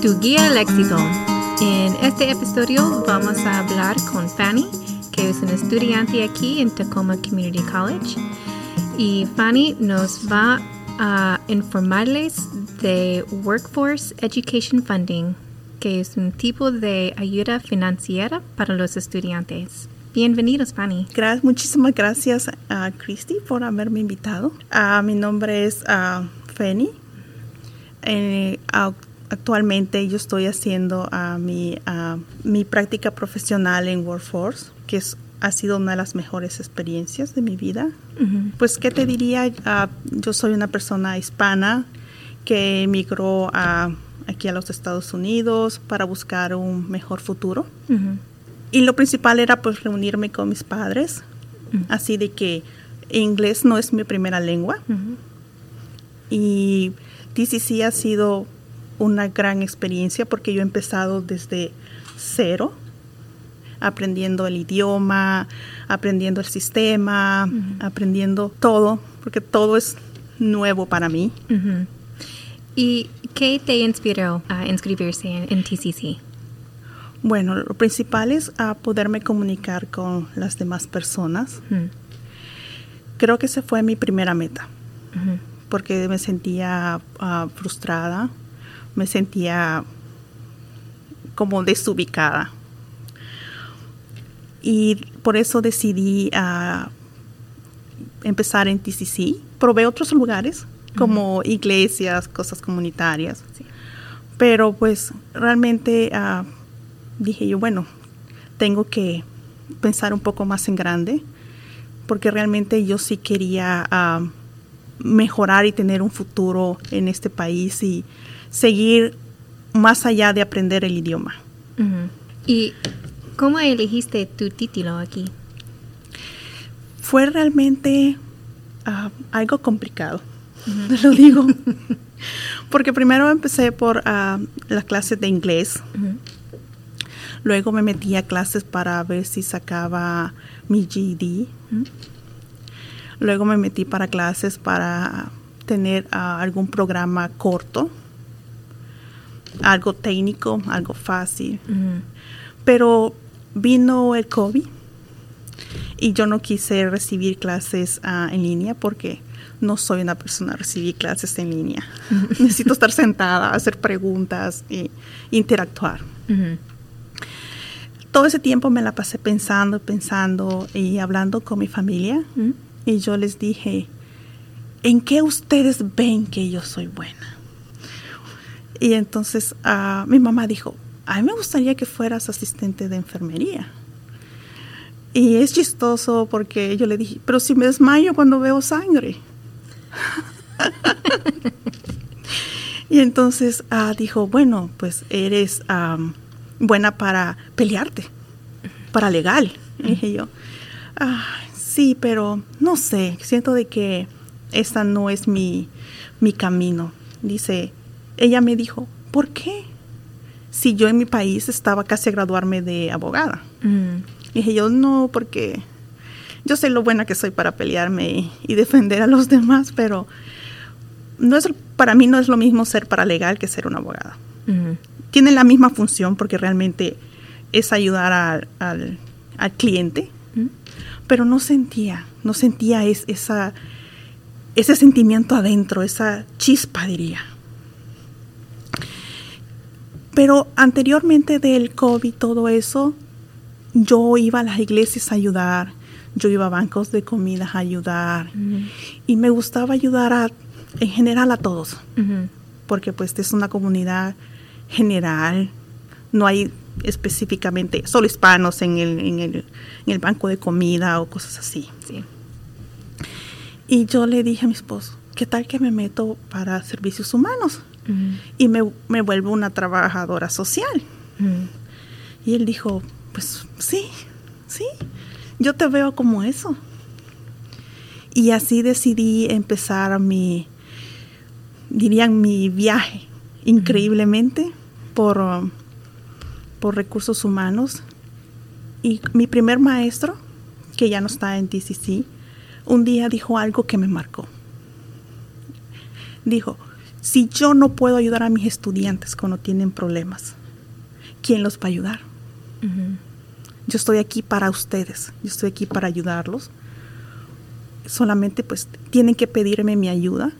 tu guía al éxito. En este episodio vamos a hablar con Fanny, que es una estudiante aquí en Tacoma Community College. Y Fanny nos va a informarles de Workforce Education Funding, que es un tipo de ayuda financiera para los estudiantes. Bienvenidos, Fanny. Gracias, muchísimas gracias a Christy por haberme invitado. Ah, mi nombre es uh, Fanny. Eh, actualmente yo estoy haciendo uh, mi, mi práctica profesional en Workforce, que es, ha sido una de las mejores experiencias de mi vida. Pues, ¿qué te diría? yo soy una persona hispana que emigró aquí a los Estados Unidos para buscar un mejor futuro. Y lo principal era pues reunirme con mis padres, así de que inglés no es mi primera lengua. Y DCC ha sido una gran experiencia porque yo he empezado desde cero, aprendiendo el idioma, aprendiendo el sistema, aprendiendo todo, porque todo es nuevo para mí. ¿Y qué te inspiró a inscribirse en, TCC? Bueno, lo principal es a poderme comunicar con las demás personas. Creo que esa fue mi primera meta, porque me sentía ah, frustrada me sentía como desubicada. Y por eso decidí ah, empezar en TCC. Probé otros lugares, como iglesias, cosas comunitarias. Pero pues realmente ah, dije yo, bueno, tengo que pensar un poco más en grande, porque realmente yo sí quería ah, mejorar y tener un futuro en este país y seguir más allá de aprender el idioma. ¿Y cómo elegiste tu título aquí? Fue realmente ah, algo complicado, lo digo. Porque primero empecé por ah, las clases de inglés. Luego me metí a clases para ver si sacaba mi GED. Luego me metí para clases para tener ah, algún programa corto algo técnico, algo fácil. Pero vino el COVID y yo no quise recibir clases ah, en línea porque no soy una persona a recibir clases en línea. Necesito estar sentada, hacer preguntas e interactuar. Todo ese tiempo me la pasé pensando, pensando y hablando con mi familia. Y yo les dije, ¿en qué ustedes ven que yo soy buena? Y entonces uh, mi mamá dijo, a mí me gustaría que fueras asistente de enfermería. Y es chistoso porque yo le dije, pero si me desmayo cuando veo sangre. y entonces uh, dijo, bueno, pues eres um, buena para pelearte, para legal. Y dije yo, ah, sí, pero no sé, siento de que esta no es mi, mi camino. Dice, ella me dijo, ¿por qué? Si yo en mi país estaba casi a graduarme de abogada. Mm. dije yo, no, porque yo sé lo buena que soy para pelearme y, defender a los demás, pero no es, para mí no es lo mismo ser paralegal que ser una abogada. Mm. Tienen la misma función porque realmente es ayudar al, cliente, mm. Pero no sentía, no sentía esa, ese sentimiento adentro, esa chispa, diría. Pero anteriormente del COVID, todo eso, yo iba a las iglesias a ayudar, yo iba a bancos de comida a ayudar y me gustaba ayudar a, en general a todos, porque pues es una comunidad general, no hay específicamente solo hispanos en el, en el, en el banco de comida o cosas así. Y yo le dije a mi esposo, ¿qué tal que me meto para servicios humanos? y me, me, vuelvo una trabajadora social. Y él dijo, pues sí, sí, yo te veo como eso. Y así decidí empezar mi, dirían, mi viaje increíblemente por, por recursos humanos. Y mi primer maestro, que ya no está en TCC, un día dijo algo que me marcó. Dijo, Si yo no puedo ayudar a mis estudiantes cuando tienen problemas, ¿quién los va a ayudar? Yo estoy aquí para ustedes, yo estoy aquí para ayudarlos. Solamente pues tienen que pedirme mi ayuda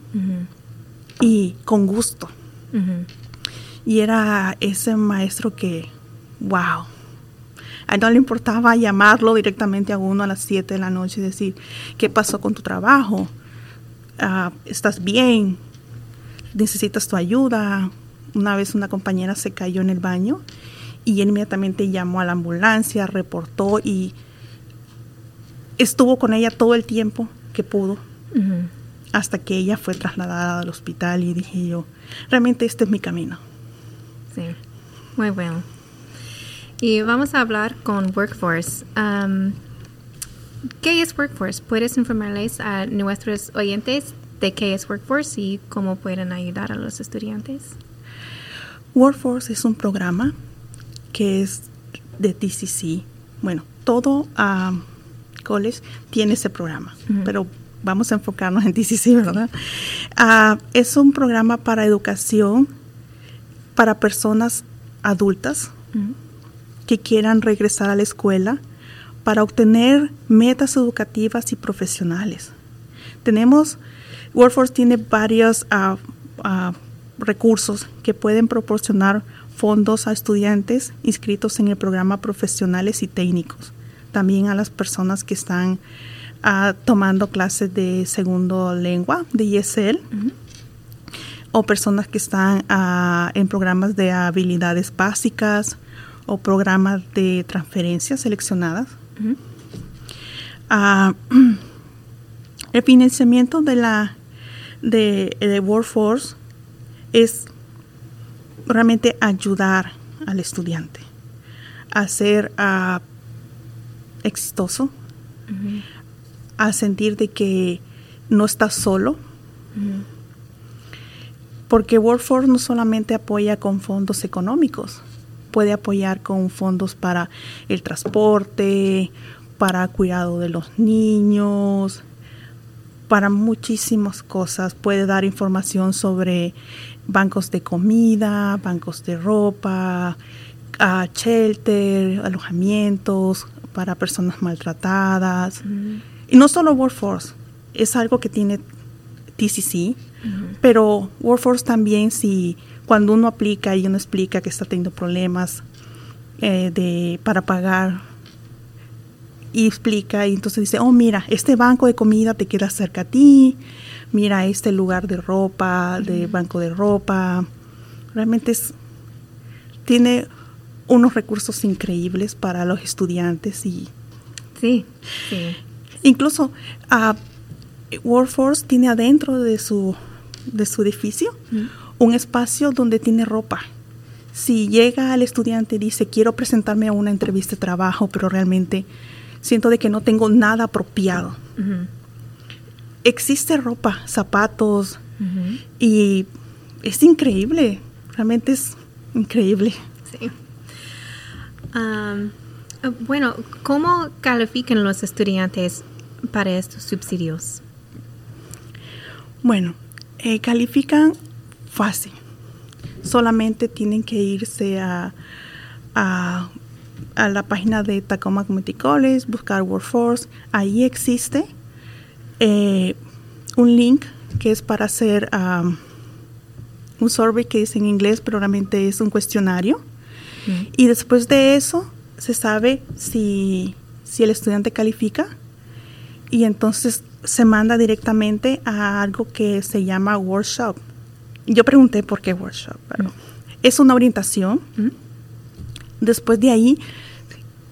y con gusto. Y era ese maestro que, wow, a él no le importaba llamarlo directamente a uno a las 7 de la noche y decir, ¿qué pasó con tu trabajo? Ah, ¿Estás bien? ¿Necesitas tu ayuda? Una vez una compañera se cayó en el baño y él inmediatamente llamó a la ambulancia, reportó y estuvo con ella todo el tiempo que pudo. Hasta que ella fue trasladada al hospital y dije yo, realmente este es mi camino. Sí, muy bueno. Y vamos a hablar con Workforce. Um, ¿Qué es Workforce? ¿Puedes informarles a nuestros oyentes de qué es Workforce y cómo pueden ayudar a los estudiantes? Workforce es un programa que es de TCC. Bueno, todo um, college tiene ese programa, pero vamos a enfocarnos en TCC, ¿verdad? Uh, es un programa para educación para personas adultas que quieran regresar a la escuela para obtener metas educativas y profesionales. Tenemos, Workforce tiene varios uh, uh, recursos que pueden proporcionar fondos a estudiantes inscritos en el programa profesionales y técnicos, también a las personas que están uh, tomando clases de segundo lengua, de ESL, o personas que están en programas de habilidades básicas o programas de transferencias seleccionadas. el financiamiento de la de, de Workforce es realmente ayudar al estudiante a ser uh, exitoso, a sentir de que no está solo, porque Workforce no solamente apoya con fondos económicos, puede apoyar con fondos para el transporte, para cuidado de los niños, para muchísimas cosas. Puede dar información sobre bancos de comida, bancos de ropa, uh, shelter, alojamientos para personas maltratadas. Y no solo Workforce, es algo que tiene TCC, pero Workforce también si cuando uno aplica y uno explica que está teniendo problemas eh, de, para pagar y explica y entonces dice, oh mira, este banco de comida te queda cerca a ti, mira este lugar de ropa, de banco de ropa. Realmente es, tiene unos recursos increíbles para los estudiantes y... Sí, sí. Incluso uh, Workforce tiene adentro de su, de su edificio un espacio donde tiene ropa. Si llega al estudiante y dice, quiero presentarme a una entrevista de trabajo, pero realmente siento de que no tengo nada apropiado existe ropa, zapatos y es increíble, realmente es increíble. Sí. bueno, ¿cómo califican los estudiantes para estos subsidios? Bueno, eh, califican fácil. Solamente tienen que irse a, a, la página de Tacoma Community College, buscar Workforce. Ahí existe eh, un link que es para hacer um, un survey que es en inglés, pero realmente es un cuestionario. Y después de eso se sabe si, si el estudiante califica y entonces se manda directamente a algo que se llama workshop. Yo pregunté por qué workshop, es una orientación. Después de ahí,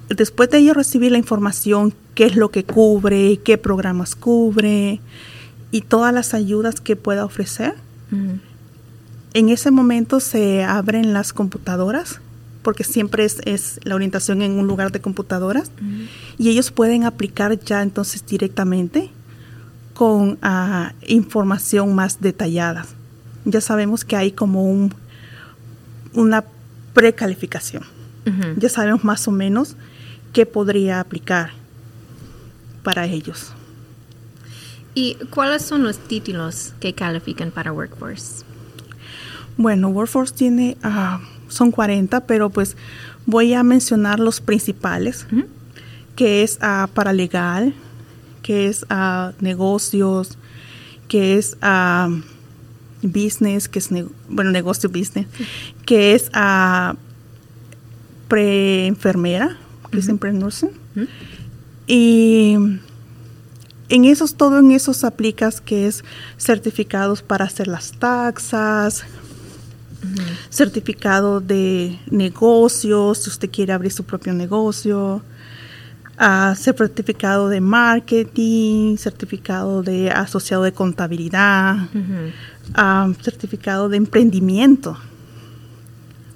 después de ellos recibir la información qué es lo que cubre, qué programas cubre y todas las ayudas que pueda ofrecer. En ese momento se abren las computadoras, porque siempre es, la orientación en un lugar de computadoras, y ellos pueden aplicar ya entonces directamente con ah, información más detallada. Ya sabemos que hay como un, una precalificación. Ya sabemos más o menos qué podría aplicar para ellos. ¿Y cuáles son los títulos que califican para Workforce? Bueno, Workforce tiene, ah, son 40, pero pues voy a mencionar los principales, que es uh, paralegal, que es uh, negocios, que es business, que es, bueno, negocio business, que es pre-enfermera, que es. Y en esos, todo en esos aplicas que es certificados para hacer las taxas, certificado de negocios, si usted quiere abrir su propio negocio, uh, certificado de marketing, certificado de asociado de contabilidad, certificado de emprendimiento.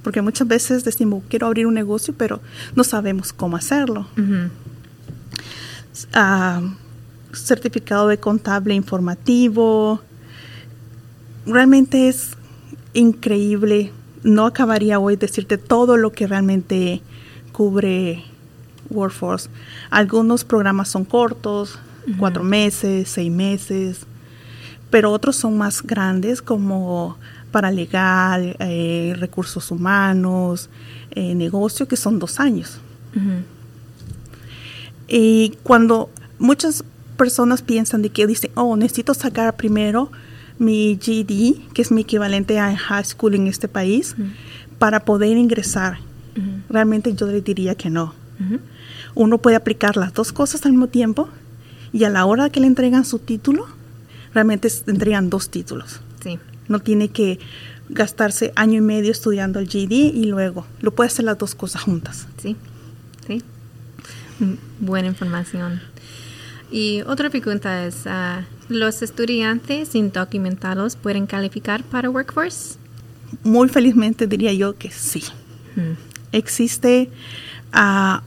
Porque muchas veces decimos, quiero abrir un negocio, pero no sabemos cómo hacerlo. certificado de contable informativo. Realmente es increíble. No acabaría hoy decirte todo lo que realmente cubre Workforce. Algunos programas son cortos, cuatro meses, seis meses, pero otros son más grandes como paralegal, eh, recursos humanos, eh, negocio, que son dos años. Y cuando muchas personas piensan de que dicen, oh, necesito sacar primero mi GD, que es mi equivalente a high school en este país, para poder ingresar. Realmente yo le diría que no. Uno puede aplicar las dos cosas al mismo tiempo y a la hora que le entregan su título, realmente entregan dos títulos. Sí. No tiene que gastarse año y medio estudiando el GD y luego lo puede hacer las dos cosas juntas. Sí, sí. Mm, buena información. Y otra pregunta es, ah, ¿los estudiantes indocumentados pueden calificar para Workforce? Muy felizmente diría yo que sí. Mm. Existe uh,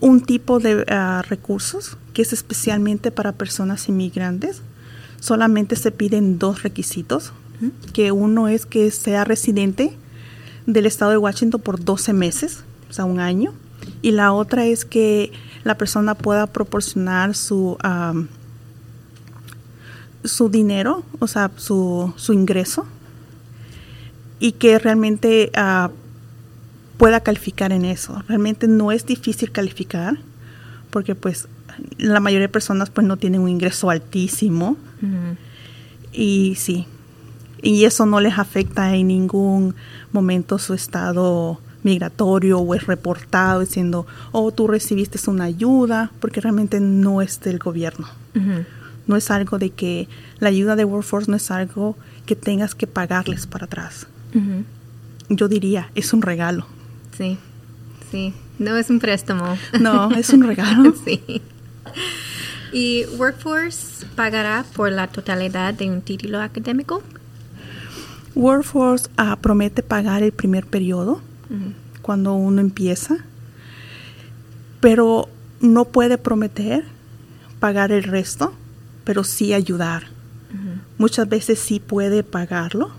un tipo de uh, recursos que es especialmente para personas inmigrantes. Solamente se piden dos requisitos, que uno es que sea residente del estado de Washington por 12 meses, o sea, un año, y la otra es que la persona pueda proporcionar su, su dinero, o sea, su, su ingreso, y que realmente uh, pueda calificar en eso. Realmente no es difícil calificar, porque pues la mayoría de personas pues no tienen un ingreso altísimo. Y sí, y eso no les afecta en ningún momento su estado migratorio o es reportado diciendo, oh, tú recibiste una ayuda, porque realmente no es del gobierno. No es algo de que la ayuda de Workforce no es algo que tengas que pagarles para atrás. Yo diría, es un regalo. Sí, sí, no es un préstamo. No, es un regalo. sí. ¿Y Workforce pagará por la totalidad de un título académico? Workforce uh, promete pagar el primer periodo cuando uno empieza, pero no puede prometer pagar el resto, pero sí ayudar. Muchas veces sí puede pagarlo,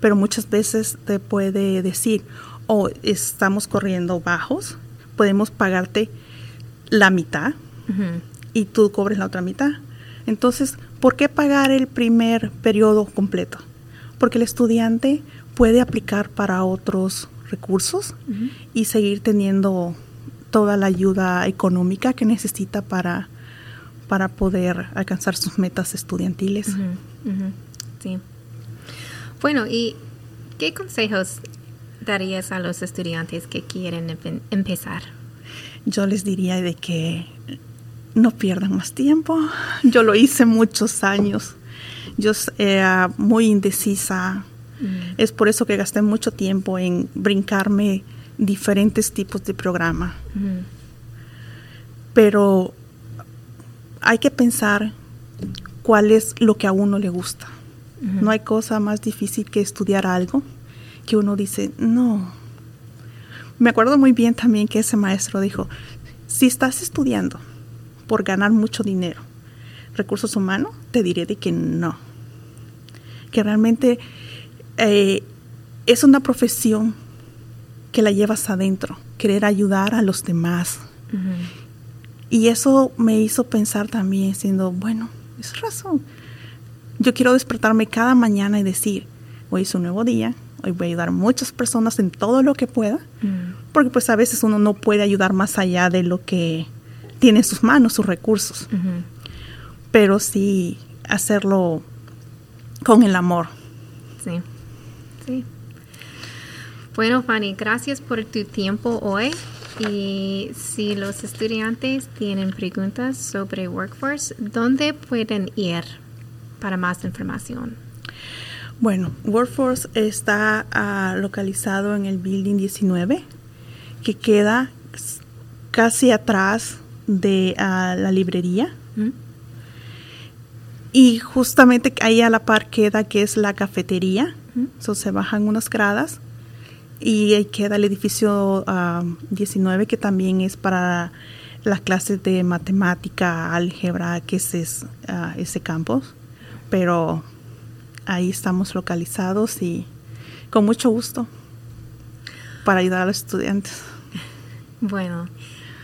pero muchas veces te puede decir, oh, estamos corriendo bajos, podemos pagarte la mitad y tú cobres la otra mitad. Entonces, ¿por qué pagar el primer periodo completo? Porque el estudiante puede aplicar para otros recursos y seguir teniendo toda la ayuda económica que necesita para, para poder alcanzar sus metas estudiantiles. Sí. Bueno, ¿y qué consejos darías a los estudiantes que quieren empezar? Yo les diría de que no pierdan más tiempo. Yo lo hice muchos años. Yo era muy indecisa. Mm. Es por eso que gasté mucho tiempo en brincarme diferentes tipos de programa. Mm. Pero hay que pensar cuál es lo que a uno le gusta. No hay cosa más difícil que estudiar algo que uno dice, no. Me acuerdo muy bien también que ese maestro dijo, si estás estudiando por ganar mucho dinero. Recursos humanos, te diré de que no. Que realmente eh, es una profesión que la llevas adentro, querer ayudar a los demás. Y eso me hizo pensar también, siendo, bueno, es razón. Yo quiero despertarme cada mañana y decir, hoy es un nuevo día, Hoy voy a ayudar a muchas personas en todo lo que pueda, Mm. porque pues a veces uno no puede ayudar más allá de lo que tiene en sus manos, sus recursos, pero sí hacerlo con el amor. Sí, sí. Bueno, Fanny, gracias por tu tiempo hoy. Y si los estudiantes tienen preguntas sobre Workforce, ¿dónde pueden ir para más información? Bueno, Workforce está ah, localizado en el Building 19, que queda casi atrás de ah, la librería. ¿Mm? Y justamente ahí a la par queda que es la cafetería. Ujú. So, se bajan unas gradas y ahí queda el edificio ah, 19 que también es para las clases de matemática, álgebra, que es ah, ese campus. Pero ahí estamos localizados y con mucho gusto para ayudar a los estudiantes. Bueno,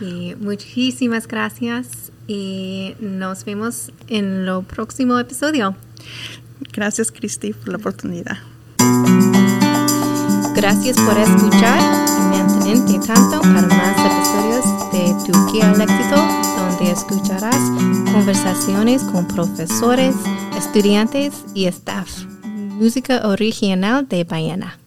y muchísimas gracias y nos vemos en lo próximo episodio. Gracias, Cristi, por la oportunidad. Gracias por escuchar y mantente tanto para más episodios de Tu Guía al Éxito, donde escucharás conversaciones con profesores, estudiantes y staff. Música original de Baiana.